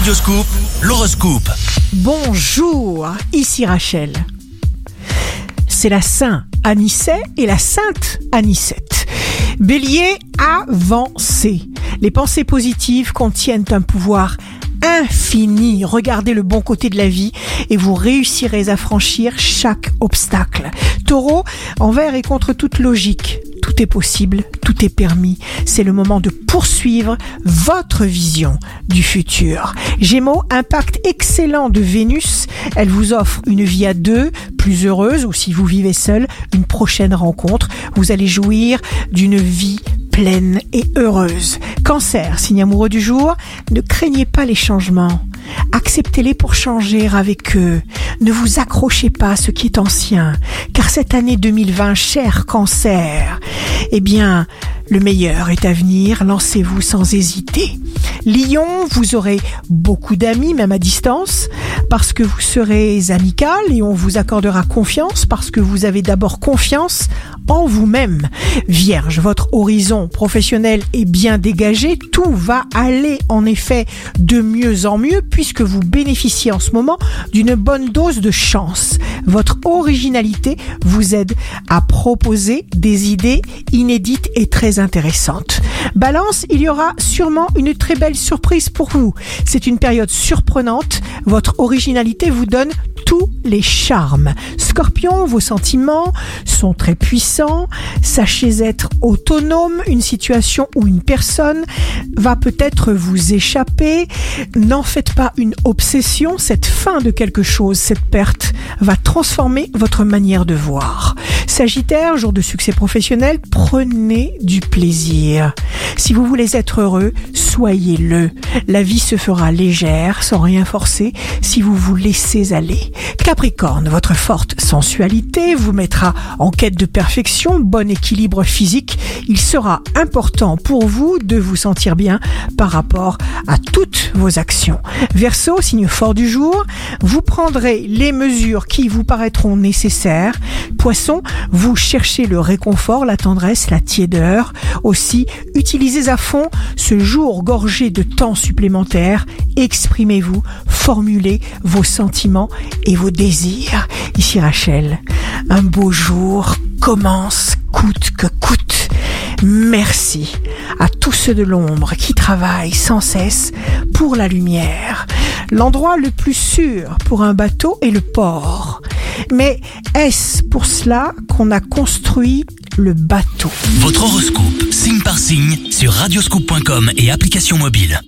Radioscoop, l'horoscope. Bonjour, ici Rachel. C'est la Saint Anicet et la Sainte Anicette. Bélier, avancez. Les pensées positives contiennent un pouvoir infini. Regardez le bon côté de la vie et vous réussirez à franchir chaque obstacle. Taureau, envers et contre toute logique. Tout est possible, tout est permis. C'est le moment de poursuivre votre vision du futur. Gémeaux, impact excellent de Vénus. Elle vous offre une vie à deux, plus heureuse, ou si vous vivez seul, une prochaine rencontre. Vous allez jouir d'une vie pleine et heureuse. Cancer, signe amoureux du jour, ne craignez pas les changements. Acceptez-les pour changer avec eux. Ne vous accrochez pas à ce qui est ancien, car cette année 2020, cher cancer, eh bien, le meilleur est à venir, lancez-vous sans hésiter. Lion, vous aurez beaucoup d'amis, même à distance, parce que vous serez amical et on vous accordera confiance parce que vous avez d'abord confiance en vous-même. Vierge, votre horizon professionnel est bien dégagé, tout va aller en effet de mieux en mieux puisque vous bénéficiez en ce moment d'une bonne dose de chance. Votre originalité vous aide à proposer des idées inédites et très intéressantes. Balance, il y aura sûrement une très belle surprise pour vous. C'est une période surprenante, votre originalité vous donne tous les charmes. Scorpion, vos sentiments sont très puissants. Sachez être autonome. Une situation ou une personne va peut-être vous échapper. N'en faites pas une obsession. Cette fin de quelque chose, cette perte, va transformer votre manière de voir. Sagittaire, jour de succès professionnel, prenez du plaisir. Si vous voulez être heureux, soyez-le. La vie se fera légère, sans rien forcer, si vous vous laissez aller. Capricorne, votre forte sensualité vous mettra en quête de perfection, bon équilibre physique. Il sera important pour vous de vous sentir bien par rapport à toutes vos actions. Verseau, signe fort du jour, vous prendrez les mesures qui vous paraîtront nécessaires. Poisson, vous cherchez le réconfort, la tendresse, la tiédeur. Aussi, utilisez à fond ce jour gorgé de temps supplémentaire. Exprimez-vous, formulez vos sentiments et vos désirs. Ici Rachel, un beau jour commence coûte que coûte. Merci à tous ceux de l'ombre qui travaillent sans cesse pour la lumière. L'endroit le plus sûr pour un bateau est le port. Mais est-ce pour cela qu'on a construit le bateau? Votre horoscope, signe par signe, sur radioscoop.com et application mobile.